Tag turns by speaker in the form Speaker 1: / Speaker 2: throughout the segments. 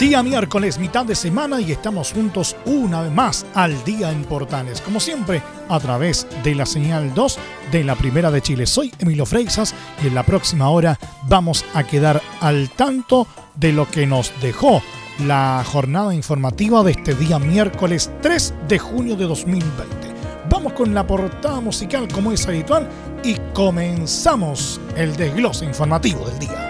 Speaker 1: Día miércoles, mitad de semana y estamos juntos una vez más al día en Portales. Como siempre, a través de la señal 2 de la Primera de Chile. Soy Emilio Freixas y en la próxima hora vamos a quedar al tanto de lo que nos dejó la jornada informativa de este día miércoles 3 de junio de 2020. Vamos con la portada musical como es habitual y comenzamos el desglose informativo del día.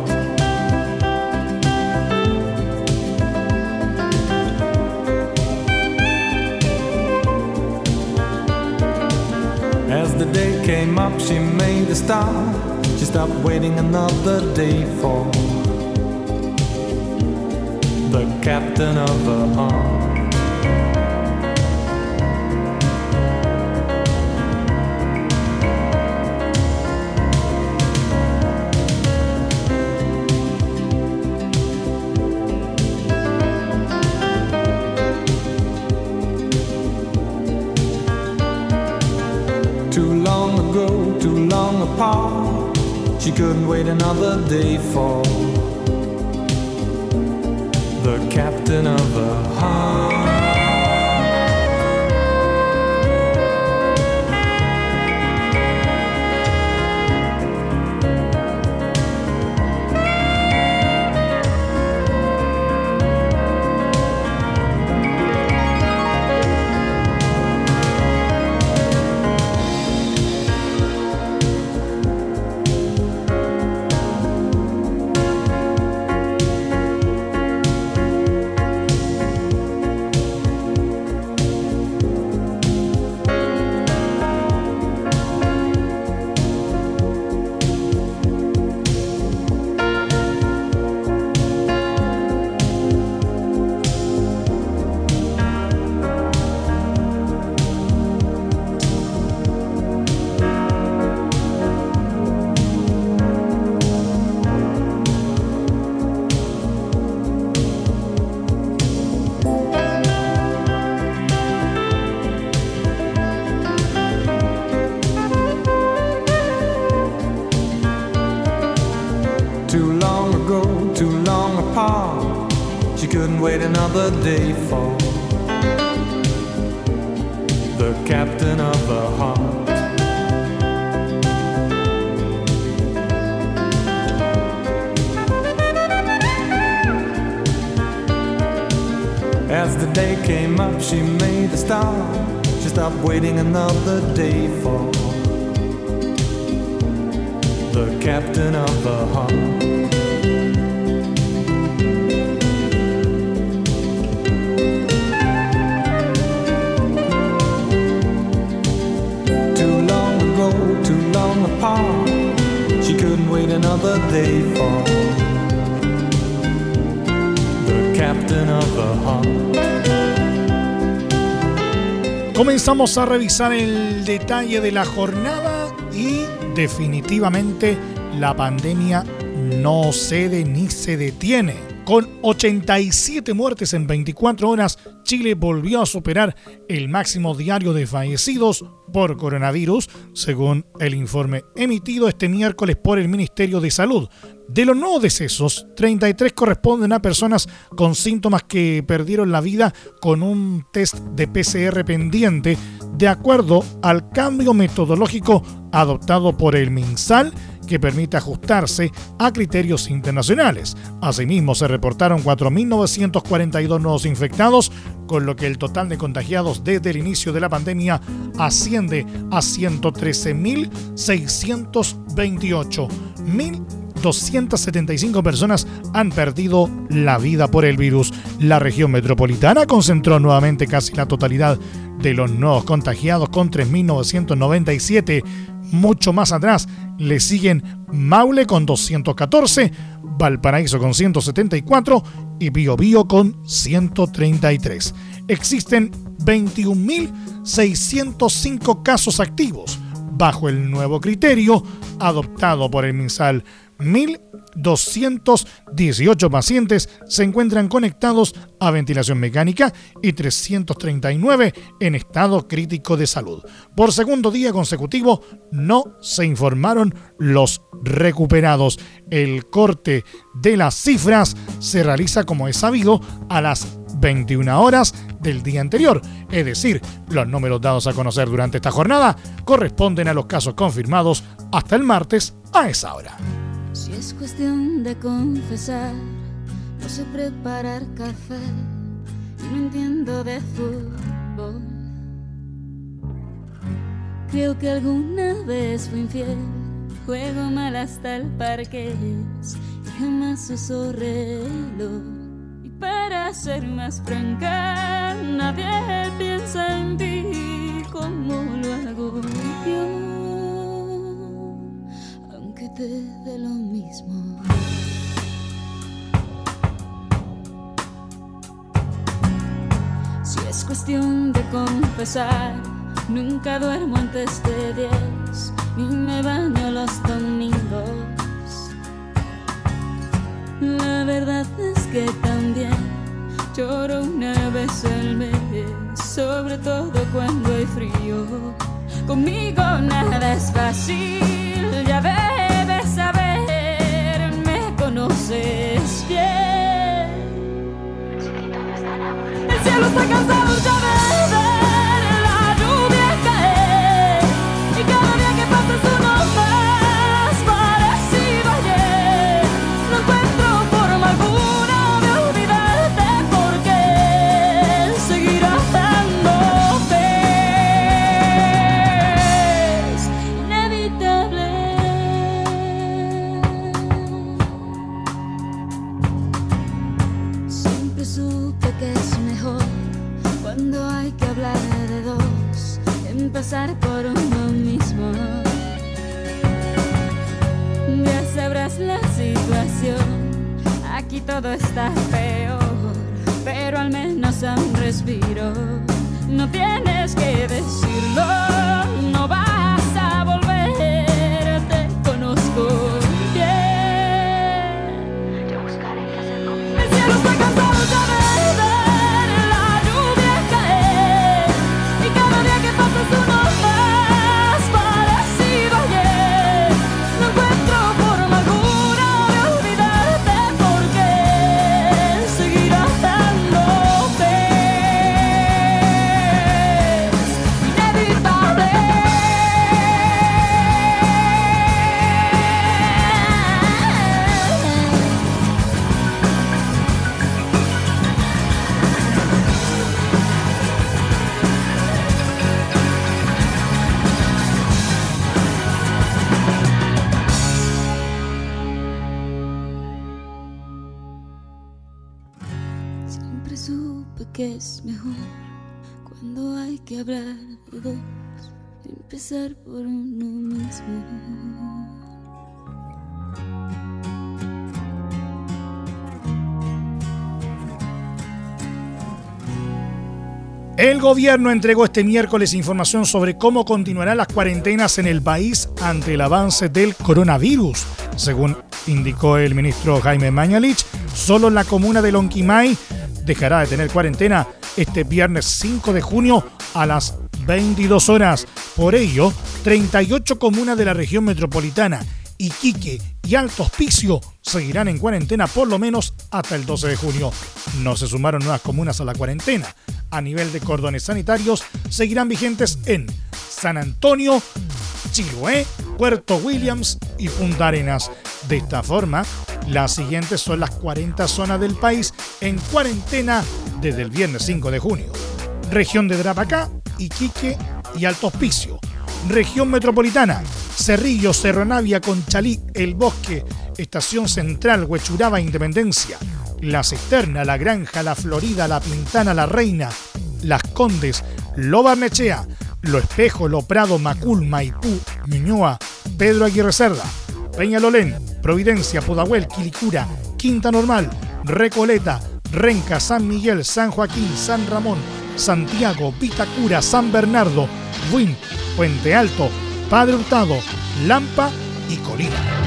Speaker 2: The day came up, she made a start. She stopped waiting another day for the captain of her heart. She couldn't wait another day for the captain of the heart. day.
Speaker 1: Comenzamos a revisar el detalle de la jornada y definitivamente la pandemia no cede ni se detiene. Con 87 muertes en 24 horas, Chile volvió a superar el máximo diario de fallecidos por coronavirus, según el informe emitido este miércoles por el Ministerio de Salud. De los nuevos decesos, 33 corresponden a personas con síntomas que perdieron la vida con un test de PCR pendiente, de acuerdo al cambio metodológico adoptado por el MinSal que permite ajustarse a criterios internacionales. Asimismo, se reportaron 4.942 nuevos infectados, con lo que el total de contagiados desde el inicio de la pandemia asciende a 113.628. 1.275 personas han perdido la vida por el virus. La región metropolitana concentró nuevamente casi la totalidad de los nuevos contagiados con 3.997 mucho más atrás le siguen Maule con 214, Valparaíso con 174 y Biobío con 133. Existen 21.605 casos activos bajo el nuevo criterio adoptado por el MinSal 1.218 pacientes se encuentran conectados a ventilación mecánica y 339 en estado crítico de salud. Por segundo día consecutivo no se informaron los recuperados. El corte de las cifras se realiza, como es sabido, a las 21 horas del día anterior. Es decir, los números dados a conocer durante esta jornada corresponden a los casos confirmados hasta el martes a esa hora.
Speaker 3: Si es cuestión de confesar, no sé preparar café y no entiendo de fútbol. Creo que alguna vez fui infiel, juego mal hasta el parque y jamás uso reloj. Y para ser más franca, nadie piensa en ti como lo hago yo dé lo mismo. Si es cuestión de confesar, nunca duermo antes de diez, ni me baño los domingos. La verdad es que también lloro una vez al mes, sobre todo cuando hay frío. Conmigo nada es fácil, ya ves conoces bien. El cielo está cansado ya de empezar por uno mismo. Ya sabrás la situación, aquí todo está peor, pero al menos un respiro. No tienes que decirlo, no vas mejor cuando hay que hablar de dos, empezar por uno mismo.
Speaker 1: El gobierno entregó este miércoles información sobre cómo continuarán las cuarentenas en el país ante el avance del coronavirus. Según indicó el ministro Jaime Mañalich. Solo la comuna de Lonquimay dejará de tener cuarentena este viernes 5 de junio a las 22 horas. Por ello, 38 comunas de la región metropolitana, Iquique y Alto Hospicio seguirán en cuarentena por lo menos hasta el 12 de junio. No se sumaron nuevas comunas a la cuarentena. A nivel de cordones sanitarios, seguirán vigentes en San Antonio, Chiloé, Puerto Williams y Punta Arenas. De esta forma, las siguientes son las 40 zonas del país en cuarentena desde el viernes 5 de junio. Región de Drapacá, Iquique y Alto Hospicio. Región Metropolitana, Cerrillo, Cerro Navia, Conchalí, El Bosque, Estación Central, Huechuraba, Independencia, La Cisterna, La Granja, La Florida, La Pintana, La Reina, Las Condes, Lo Barnechea, Lo Espejo, Lo Prado, Macul, Maipú, Ñuñoa, Pedro Aguirre Cerda, Peñalolén, Providencia, Pudahuel, Quilicura, Quinta Normal, Recoleta, Renca, San Miguel, San Joaquín, San Ramón, Santiago, Vitacura, San Bernardo, Buin, Puente Alto, Padre Hurtado, Lampa y Colina.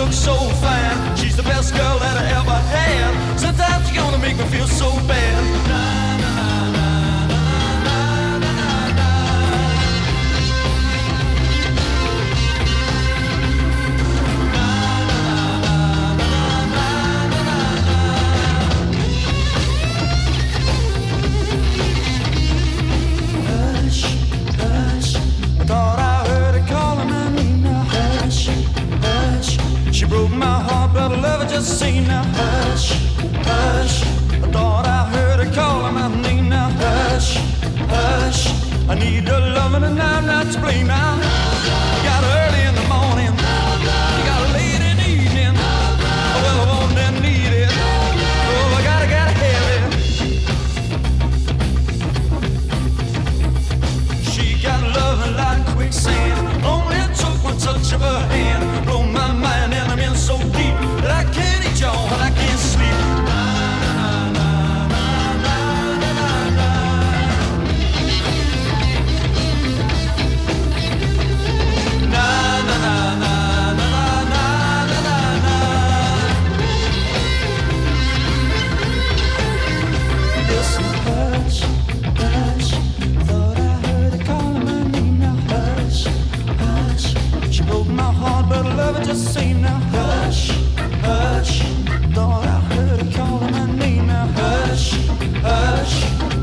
Speaker 4: Looks so fine. She's the best girl that I ever had. Sometimes you're gonna make me feel so bad. I need her loving and I'm not to blame. Now. You got her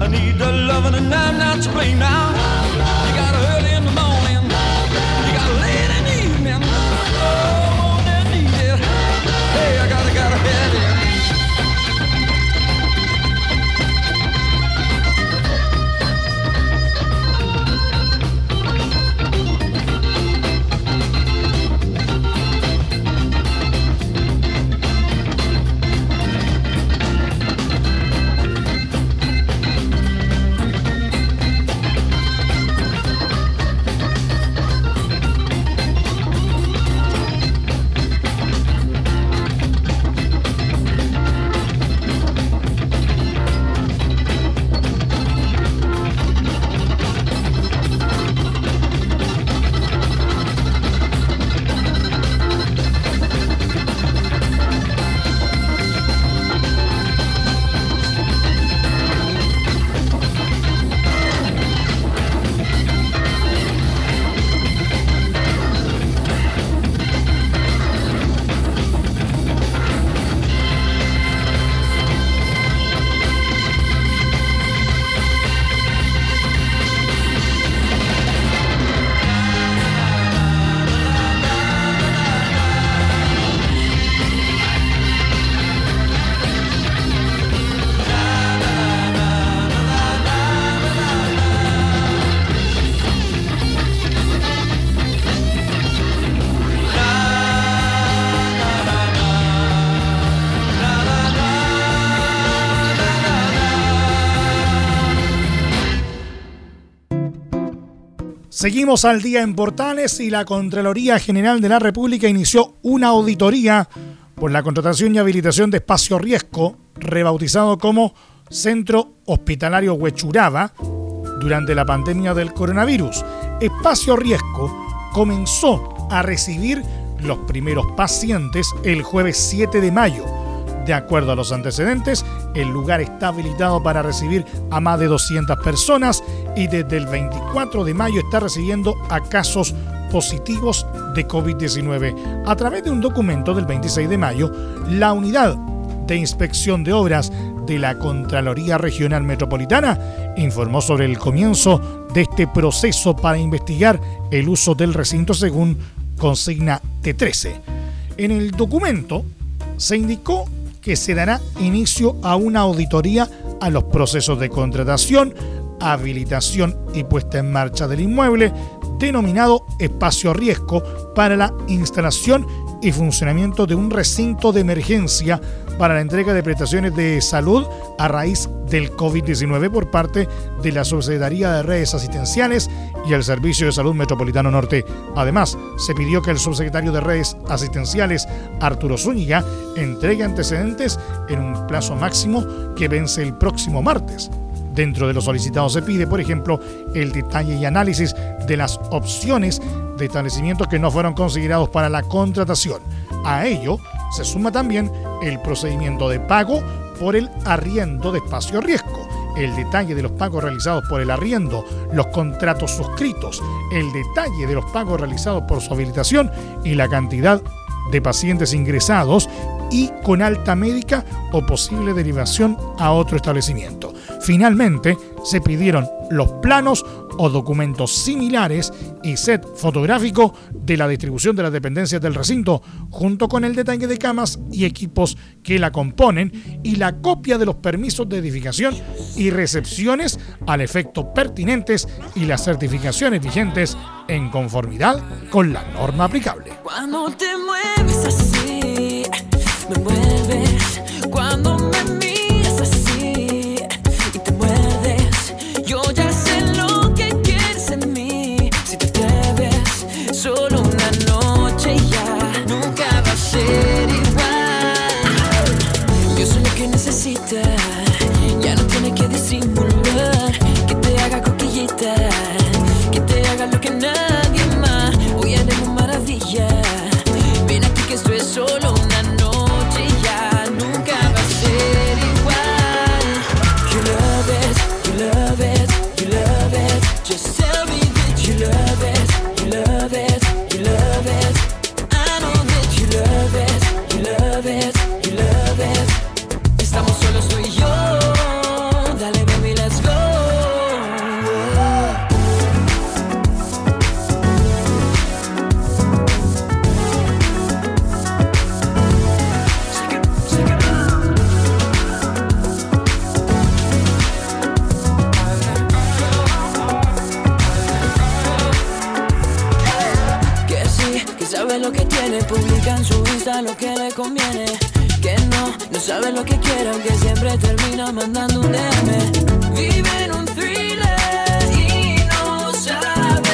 Speaker 4: I need the loving and I'm not to blame now.
Speaker 1: Seguimos al día en Portales y la Contraloría General de la República inició una auditoría por la contratación y habilitación de Espacio Riesgo, rebautizado como Centro Hospitalario Huechuraba, durante la pandemia del coronavirus. Espacio Riesgo comenzó a recibir los primeros pacientes el jueves 7 de mayo. De acuerdo a los antecedentes, el lugar está habilitado para recibir a más de 200 personas y desde el 24 de mayo está recibiendo a casos positivos de COVID-19. A través de un documento del 26 de mayo, la unidad de inspección de obras de la Contraloría Regional Metropolitana informó sobre el comienzo de este proceso para investigar el uso del recinto según consigna T13. En el documento se indicó que se dará inicio a una auditoría a los procesos de contratación, habilitación y puesta en marcha del inmueble, denominado espacio riesgo para la instalación y funcionamiento de un recinto de emergencia para la entrega de prestaciones de salud a raíz del COVID-19 por parte de la Subsecretaría de Redes Asistenciales y el Servicio de Salud Metropolitano Norte. Además, se pidió que el subsecretario de Redes Asistenciales, Arturo Zúñiga, entregue antecedentes en un plazo máximo que vence el próximo martes. Dentro de lo solicitado se pide, por ejemplo, el detalle y análisis de las opciones de establecimientos que no fueron considerados para la contratación. A ello se suma también el procedimiento de pago por el arriendo de espacio riesgo, el detalle de los pagos realizados por el arriendo, los contratos suscritos, el detalle de los pagos realizados por su habilitación y la cantidad de pacientes ingresados y con alta médica o posible derivación a otro establecimiento. Finalmente, se pidieron los planos o documentos similares y set fotográfico de la distribución de las dependencias del recinto, junto con el detalle de camas y equipos que la componen y la copia de los permisos de edificación y recepciones al efecto pertinentes y las certificaciones vigentes en conformidad con la norma aplicable.
Speaker 5: Cuando te mueves así, me mueves. Cuando me necesitas, ya no tienes que disimular. Conviene. Que no, no sabe lo que quiere, aunque siempre termina mandando un DM. Vive en un thriller y no sabe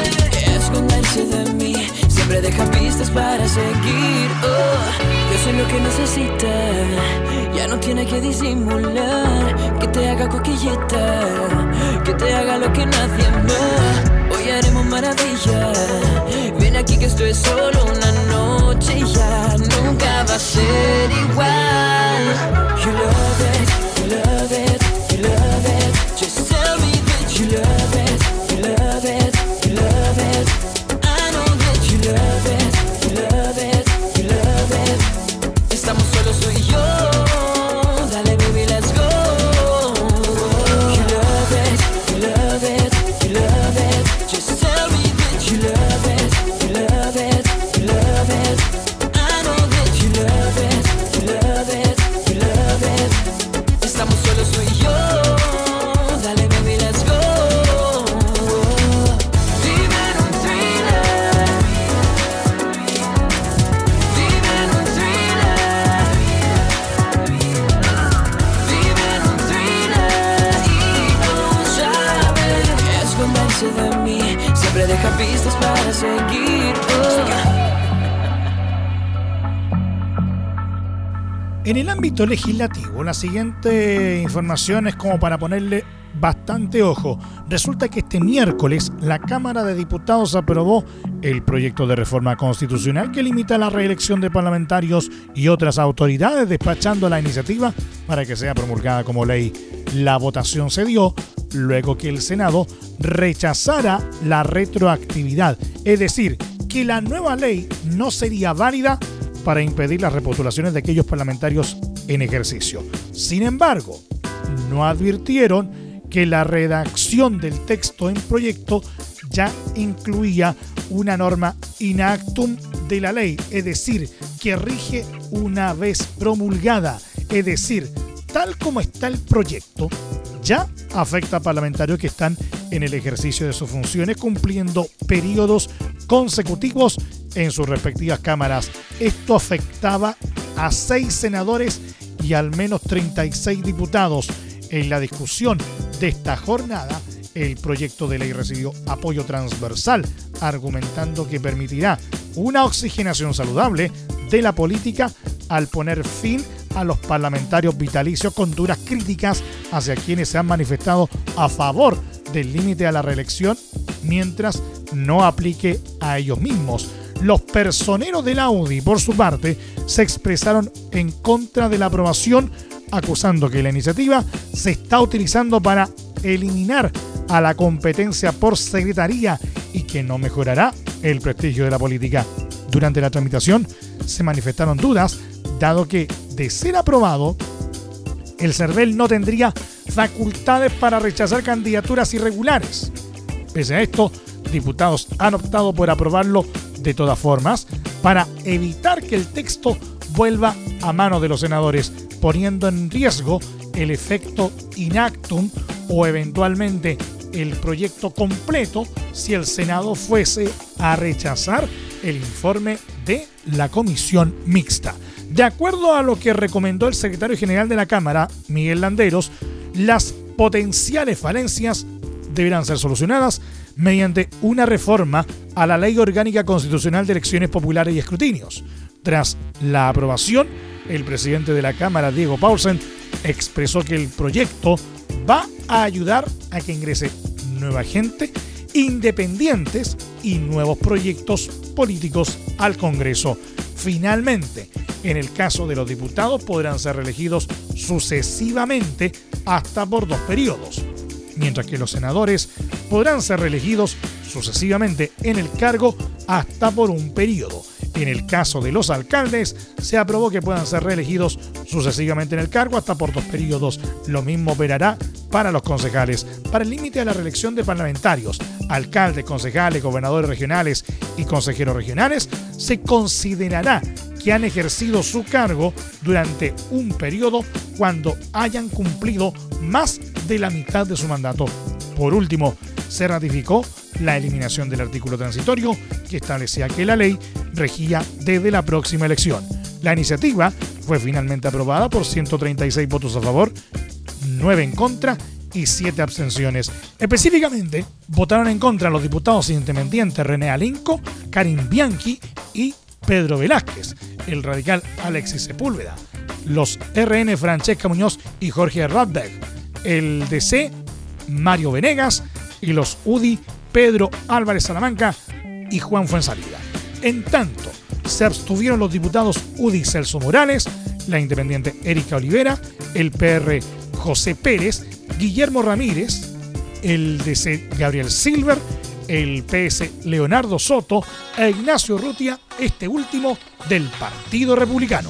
Speaker 5: esconderse de mí. Siempre deja pistas para seguir. Oh, yo sé lo que necesita, ya no tiene que disimular. Que te haga coquillita, que te haga lo que nadie más. Hoy haremos maravilla. Ven aquí que esto es solo una noche y ya nunca va a ser igual. You love it,
Speaker 6: Deja pistas para seguir. Oh.
Speaker 1: En el ámbito legislativo, la siguiente información es como para ponerle bastante ojo. Resulta que este miércoles la Cámara de Diputados aprobó el proyecto de reforma constitucional que limita la reelección de parlamentarios y otras autoridades, despachando la iniciativa para que sea promulgada como ley. La votación se dio luego que el Senado rechazara la retroactividad, es decir, que la nueva ley no sería válida para impedir las repostulaciones de aquellos parlamentarios en ejercicio. Sin embargo, no advirtieron que la redacción del texto en proyecto ya incluía una norma inactum de la ley, es decir, que rige una vez promulgada, es decir, tal como está el proyecto, ya afecta a parlamentarios que están en el ejercicio de sus funciones cumpliendo periodos consecutivos en sus respectivas cámaras. Esto afectaba a seis senadores y al menos 36 diputados. En la discusión de esta jornada, el proyecto de ley recibió apoyo transversal, argumentando que permitirá una oxigenación saludable de la política al poner fin a los parlamentarios vitalicios con duras críticas hacia quienes se han manifestado a favor del límite a la reelección mientras no aplique a ellos mismos. Los personeros del Audi, por su parte, se expresaron en contra de la aprobación, acusando que la iniciativa se está utilizando para eliminar a la competencia por secretaría y que no mejorará el prestigio de la política. Durante la tramitación se manifestaron dudas, dado que, de ser aprobado, el CERVEL no tendría facultades para rechazar candidaturas irregulares. Pese a esto, diputados han optado por aprobarlo de todas formas para evitar que el texto vuelva a manos de los senadores, poniendo en riesgo el efecto inactum o eventualmente el proyecto completo si el Senado fuese a rechazar el informe de la comisión mixta. De acuerdo a lo que recomendó el secretario general de la Cámara, Miguel Landeros, las potenciales falencias deberán ser solucionadas mediante una reforma a la Ley Orgánica Constitucional de Elecciones Populares y Escrutinios. Tras la aprobación, el presidente de la Cámara, Diego Paulsen, expresó que el proyecto va a ayudar a que ingrese nueva gente, independientes y nuevos proyectos políticos al Congreso. Finalmente, en el caso de los diputados podrán ser reelegidos sucesivamente hasta por dos periodos, mientras que los senadores podrán ser reelegidos sucesivamente en el cargo hasta por un periodo. En el caso de los alcaldes, se aprobó que puedan ser reelegidos sucesivamente en el cargo hasta por dos periodos. Lo mismo operará para los concejales. Para el límite a la reelección de parlamentarios, alcaldes, concejales, gobernadores regionales y consejeros regionales, se considerará que han ejercido su cargo durante un periodo cuando hayan cumplido más de la mitad de su mandato. Por último, se ratificó la eliminación del artículo transitorio que establecía que la ley regía desde la próxima elección. La iniciativa fue finalmente aprobada por 136 votos a favor, 9 en contra y 7 abstenciones. Específicamente, votaron en contra los diputados independientes René Alinco, Karim Bianchi y Pedro Velázquez, el radical Alexis Sepúlveda, los RN Francesca Muñoz y Jorge Radberg, el DC Mario Venegas y los UDI Pedro Álvarez Salamanca y Juan Fuensalida. En tanto, se abstuvieron los diputados UDI Celso Morales, la independiente Erika Olivera, el PR José Pérez, Guillermo Ramírez, el DC Gabriel Silver, el PS Leonardo Soto e Ignacio Rutia, este último del Partido Republicano.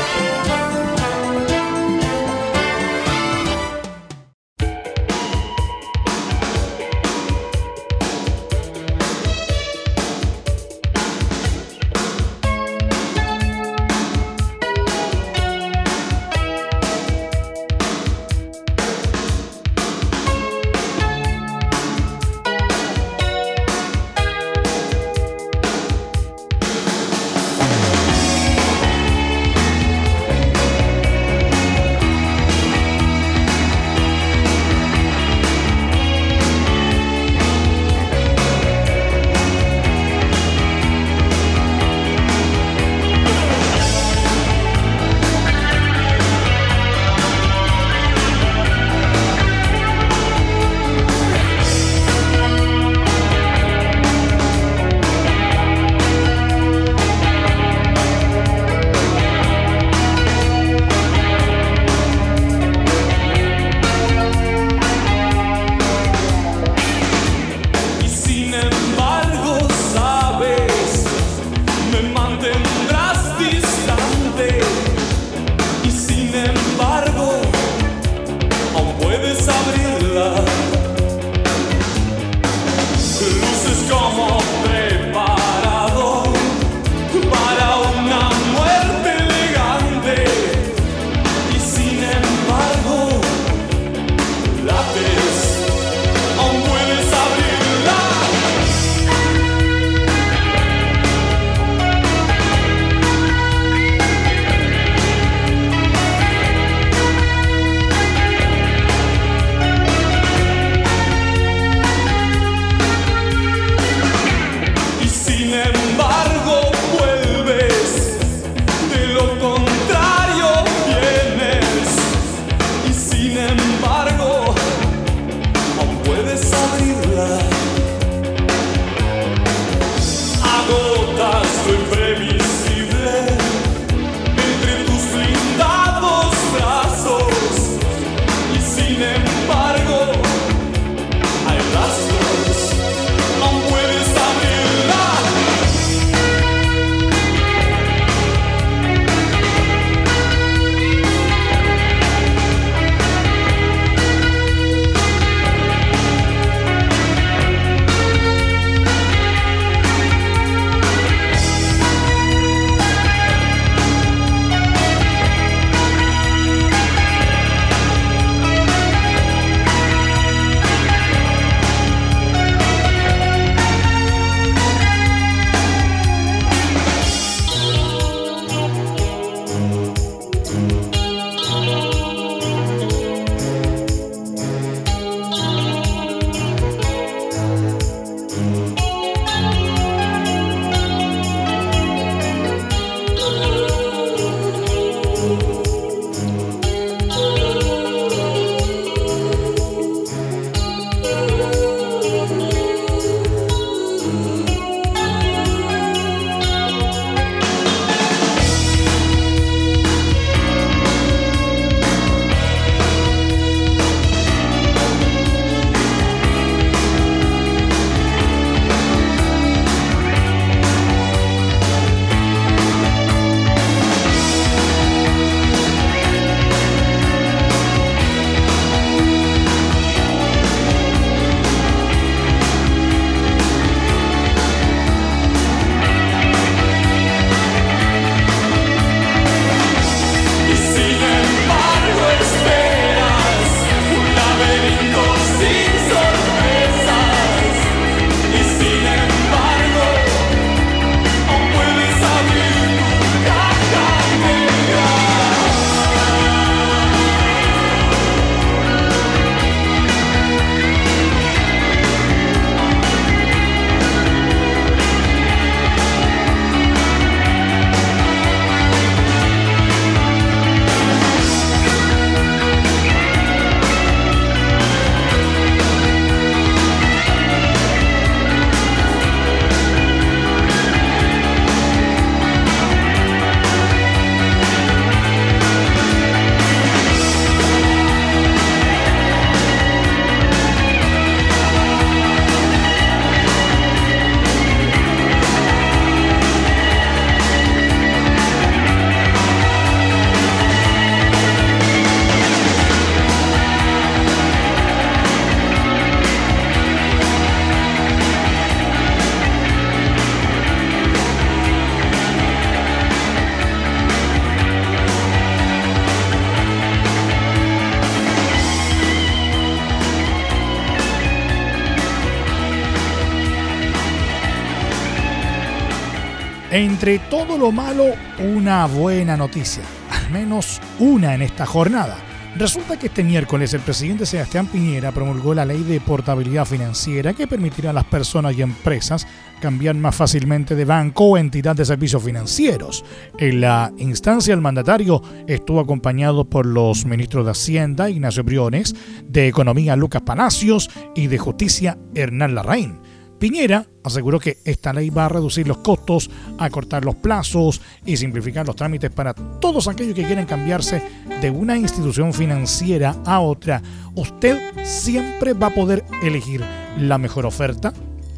Speaker 1: Entre todo lo malo, una buena noticia, al menos una en esta jornada. Resulta que este miércoles el presidente Sebastián Piñera promulgó la ley de portabilidad financiera que permitirá a las personas y empresas cambiar más fácilmente de banco o entidad de servicios financieros. En la instancia el mandatario estuvo acompañado por los ministros de Hacienda Ignacio Briones, de Economía Lucas Palacios y de Justicia Hernán Larraín. Piñera aseguró que esta ley va a reducir los costos, acortar los plazos y simplificar los trámites para todos aquellos que quieren cambiarse de una institución financiera a otra. Usted siempre va a poder elegir la mejor oferta,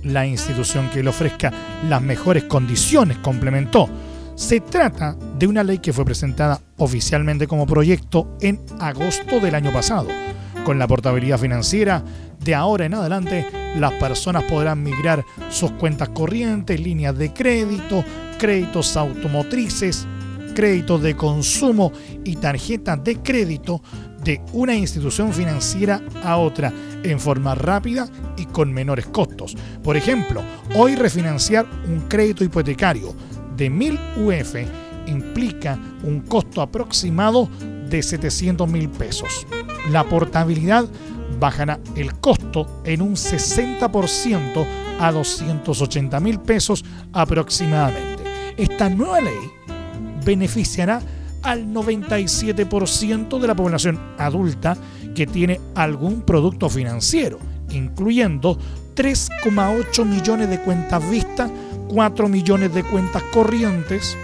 Speaker 1: la institución que le ofrezca las mejores condiciones, complementó. Se trata de una ley que fue presentada oficialmente como proyecto en agosto del año pasado. Con la portabilidad financiera, de ahora en adelante, las personas podrán migrar sus cuentas corrientes, líneas de crédito, créditos automotrices, créditos de consumo y tarjetas de crédito de una institución financiera a otra en forma rápida y con menores costos. Por ejemplo, hoy refinanciar un crédito hipotecario de 1000 UF implica un costo aproximado de 700 mil pesos. La portabilidad bajará el costo en un 60% a 280 mil pesos aproximadamente. Esta nueva ley beneficiará al 97% de la población adulta que tiene algún producto financiero, incluyendo 3,8 millones de cuentas vistas, 4 millones de cuentas corrientes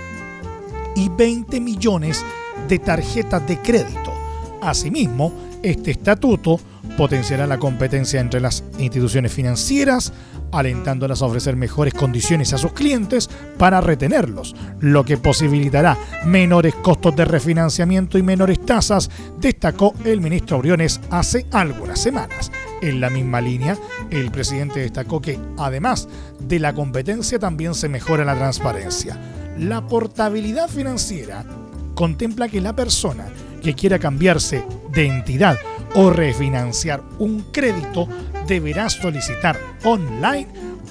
Speaker 1: y 20 millones de tarjetas de crédito. Asimismo, este estatuto potenciará la competencia entre las instituciones financieras, alentándolas a ofrecer mejores condiciones a sus clientes para retenerlos, lo que posibilitará menores costos de refinanciamiento y menores tasas, destacó el ministro Briones hace algunas semanas. En la misma línea, el presidente destacó que, además de la competencia, también se mejora la transparencia. La portabilidad financiera contempla que la persona que quiera cambiarse de entidad o refinanciar un crédito deberá solicitar online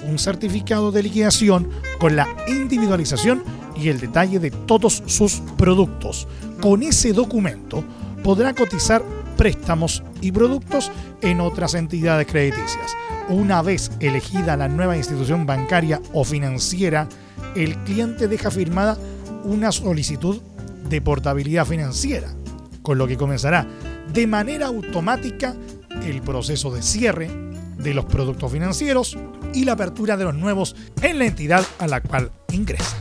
Speaker 1: un certificado de liquidación con la individualización y el detalle de todos sus productos. Con ese documento podrá cotizar préstamos y productos en otras entidades crediticias. Una vez elegida la nueva institución bancaria o financiera, el cliente deja firmada una solicitud de portabilidad financiera, con lo que comenzará de manera automática el proceso de cierre de los productos financieros y la apertura de los nuevos en la entidad a la cual ingresa.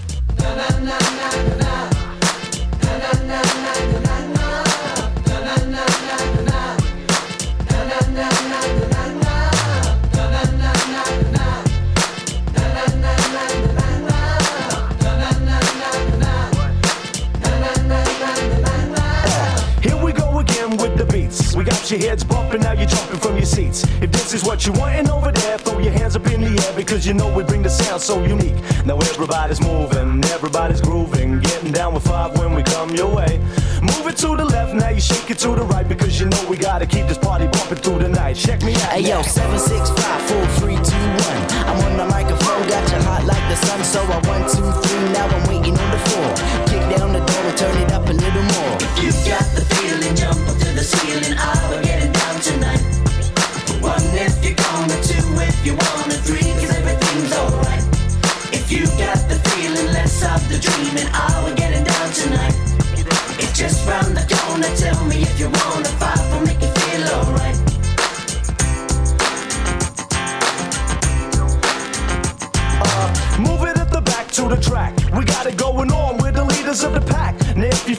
Speaker 7: Got your heads bumping, now you're jumping from your seats. If this is what you wanting over there, throw your hands up in the air because you know we bring the sound so unique. Now everybody's moving, everybody's grooving, getting down with five when we come your way. Move it to the left, now you shake it to the right because you know we gotta keep this party bumping through the night. Check me out.
Speaker 8: Hey yo, seven six five four three two one. I'm on the microphone, got you hot like the sun. So I one two three, now I'm waiting on the floor. Kick down the door and turn it up little more.
Speaker 6: You got the feeling, jump up to the ceiling. Ah, we're getting down tonight. One if you're gonna, two if you wanna, three, cause everything's alright. If you got the feeling, less of the dreaming. Ah, we're getting down tonight. It's just round the corner, tell me if you wanna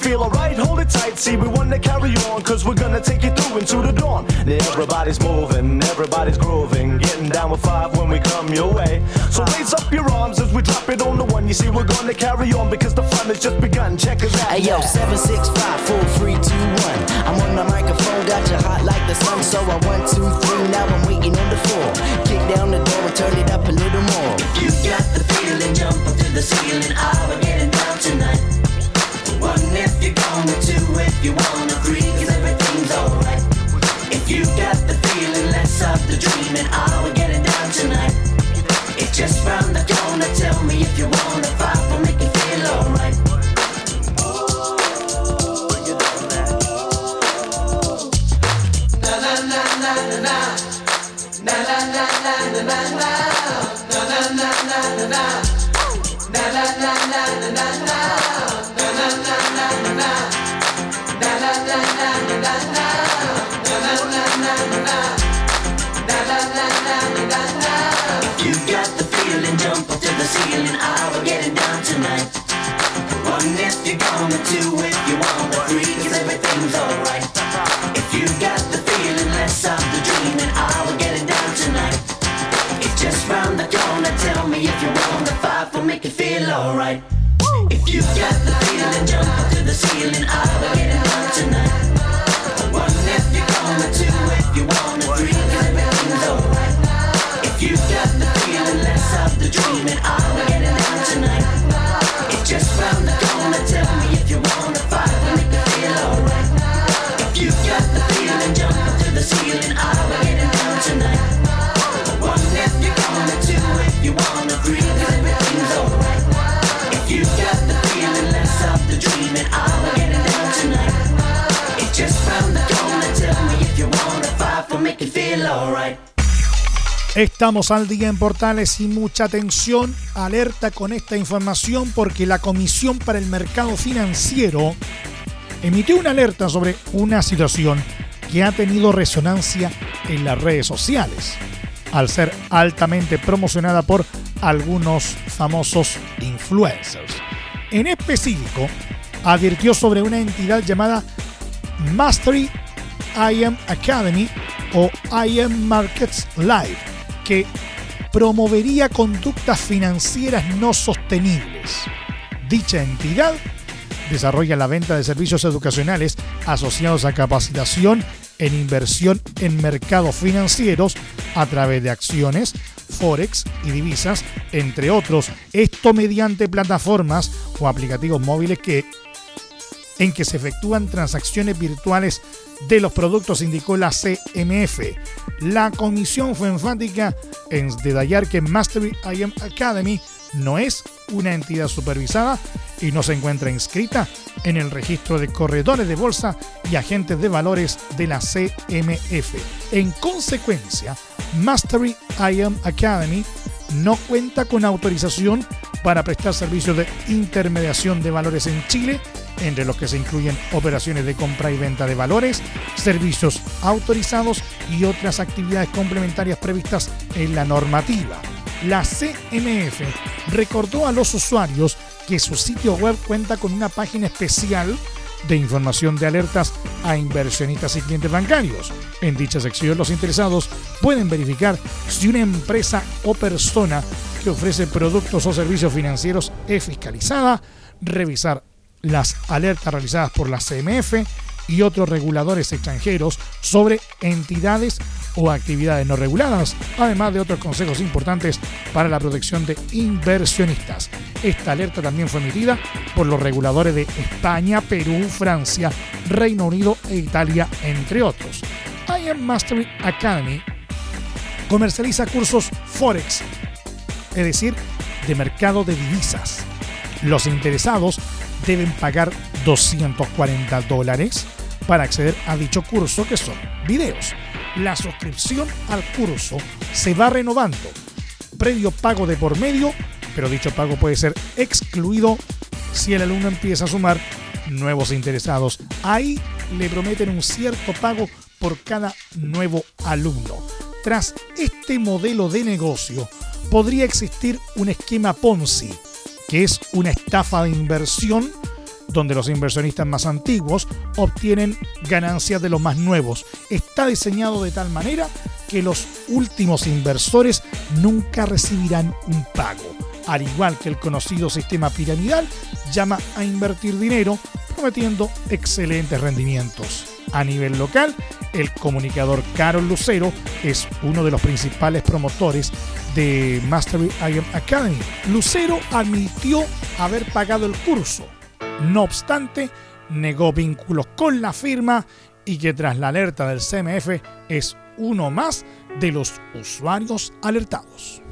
Speaker 6: feel alright,
Speaker 7: hold it tight. See, we want to carry on, cause we're gonna take you through into the dawn. Now, everybody's moving, everybody's grooving. Getting down with five when we come your way. So raise up your arms as we drop it on the one. You see, we're gonna carry on because the fun has just begun. Check us out.
Speaker 8: Hey yo,
Speaker 7: now.
Speaker 8: seven six five four three two one. I'm on the microphone, got you hot like the sun. So I one two three, now I'm waiting on the floor. Kick down the door and turn it up a little more.
Speaker 6: If You got the feeling, jump up to the ceiling. Ah, we're getting down tonight you're gonna if you wanna agree, everything's alright. If you got the feeling, let's up the dream and I will get it down tonight. It's just round the corner, tell me if you wanna fight, we'll make you feel alright. Oh, na na na na na na na na na you're two if you wanna, three 'cause everything's alright. If you got the feeling, let's stop the dreaming. I will get it down tonight. It's just round the corner. Tell me if you wanna fight for make it feel alright. If you got the feeling, jump up to the ceiling. I will get
Speaker 1: Estamos al día en Portales y mucha atención, alerta con esta información porque la Comisión para el Mercado Financiero emitió una alerta sobre una situación que ha tenido resonancia en las redes sociales, al ser altamente promocionada por algunos famosos influencers. En específico, advirtió sobre una entidad llamada Mastery IM Academy o IM Markets Live, que promovería conductas financieras no sostenibles. Dicha entidad desarrolla la venta de servicios educacionales asociados a capacitación en inversión en mercados financieros a través de acciones, forex y divisas, entre otros, esto mediante plataformas o aplicativos móviles en que se efectúan transacciones virtuales de los productos, indicó la CMF. La comisión fue enfática en detallar que Mastery IM Academy no es una entidad supervisada y no se encuentra inscrita en el registro de corredores de bolsa y agentes de valores de la CMF. En consecuencia, Mastery IM Academy no cuenta con autorización para prestar servicios de intermediación de valores en Chile, entre los que se incluyen operaciones de compra y venta de valores, servicios autorizados y otras actividades complementarias previstas en la normativa. La CMF recordó a los usuarios que su sitio web cuenta con una página especial de información de alertas a inversionistas y clientes bancarios. En dicha sección los interesados pueden verificar si una empresa o persona que ofrece productos o servicios financieros es fiscalizada, revisar las alertas realizadas por la CMF y otros reguladores extranjeros sobre entidades o actividades no reguladas, además de otros consejos importantes para la protección de inversionistas. Esta alerta también fue emitida por los reguladores de España, Perú, Francia, Reino Unido e Italia, entre otros. IM Mastery Academy comercializa cursos Forex, es decir, de mercado de divisas. Los interesados deben pagar 240 dólares para acceder a dicho curso que son videos. La suscripción al curso se va renovando, previo pago de por medio, pero dicho pago puede ser excluido si el alumno empieza a sumar nuevos interesados. Ahí le prometen un cierto pago por cada nuevo alumno. Tras este modelo de negocio, podría existir un esquema Ponzi, que es una estafa de inversión donde los inversionistas más antiguos obtienen ganancias de los más nuevos. Está diseñado de tal manera que los últimos inversores nunca recibirán un pago. Al igual que el conocido sistema piramidal, llama a invertir dinero prometiendo excelentes rendimientos. A nivel local, el comunicador Carol Lucero es uno de los principales promotores de Mastery Academy. Lucero admitió haber pagado el curso, no obstante, negó vínculos con la firma y que tras la alerta del CMF es uno más de los usuarios alertados.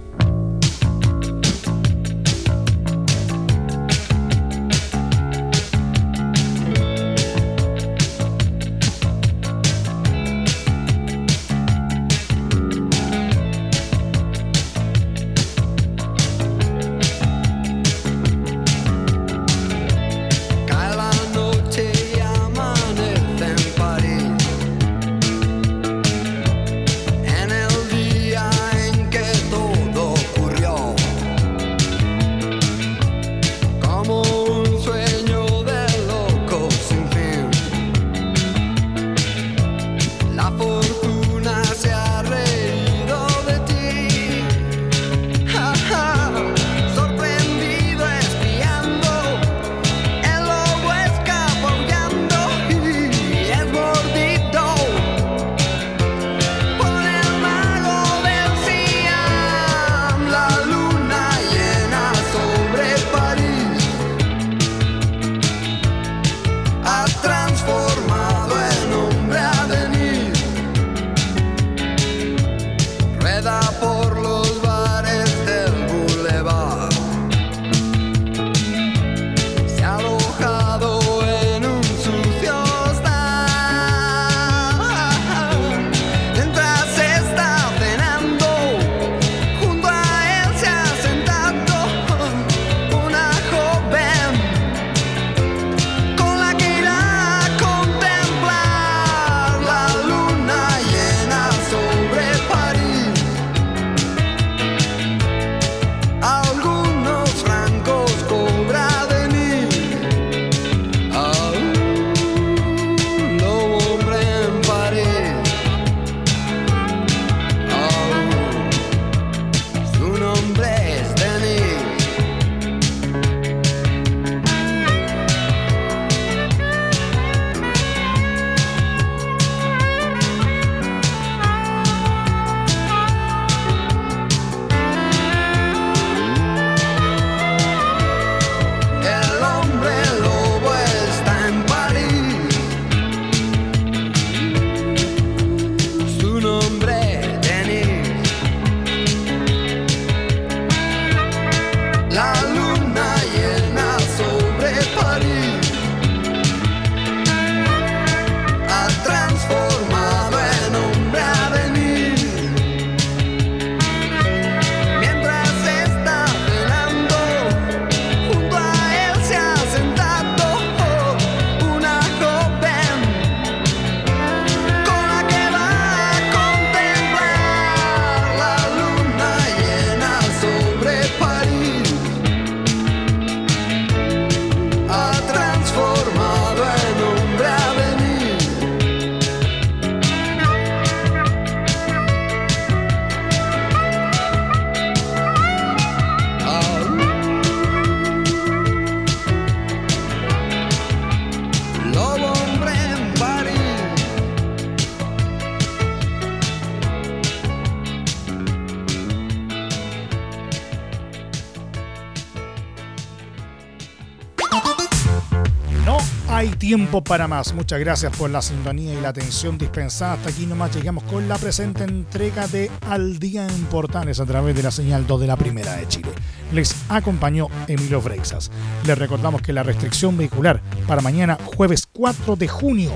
Speaker 1: Para más. Muchas gracias por la sintonía y la atención dispensada. Hasta aquí nomás llegamos con la presente entrega de Al Día en Portales a través de la señal 2 de la Primera de Chile. Les acompañó Emilio Freixas. Les recordamos que la restricción vehicular para mañana jueves 4 de junio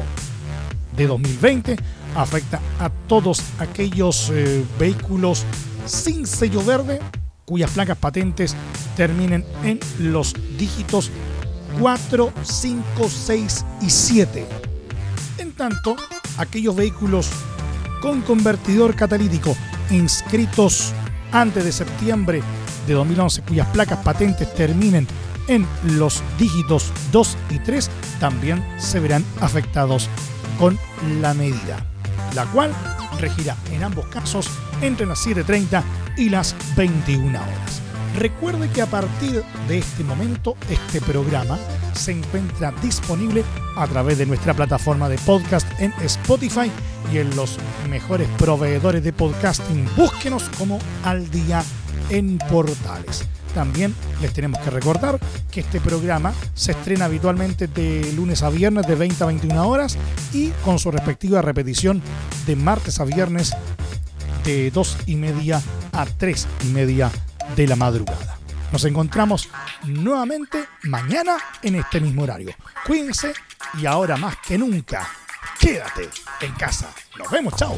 Speaker 1: de 2020 afecta a todos aquellos eh, vehículos sin sello verde cuyas placas patentes terminen en los dígitos 4, 5, 6 y 7. En tanto, aquellos vehículos con convertidor catalítico inscritos antes de septiembre de 2011 cuyas placas patentes terminen en los dígitos 2 y 3 también se verán afectados con la medida, la cual regirá en ambos casos entre las 7.30 y las 21 horas. Recuerde que a partir de este momento este programa se encuentra disponible a través de nuestra plataforma de podcast en Spotify y en los mejores proveedores de podcasting. Búsquenos como Al Día en Portales. También les tenemos que recordar que este programa se estrena habitualmente de lunes a viernes de 20 a 21 horas y con su respectiva repetición de martes a viernes de 2 y media a 3 y media de la madrugada. Nos encontramos nuevamente mañana en este mismo horario. Cuídense y ahora más que nunca, quédate en casa. Nos vemos, chao.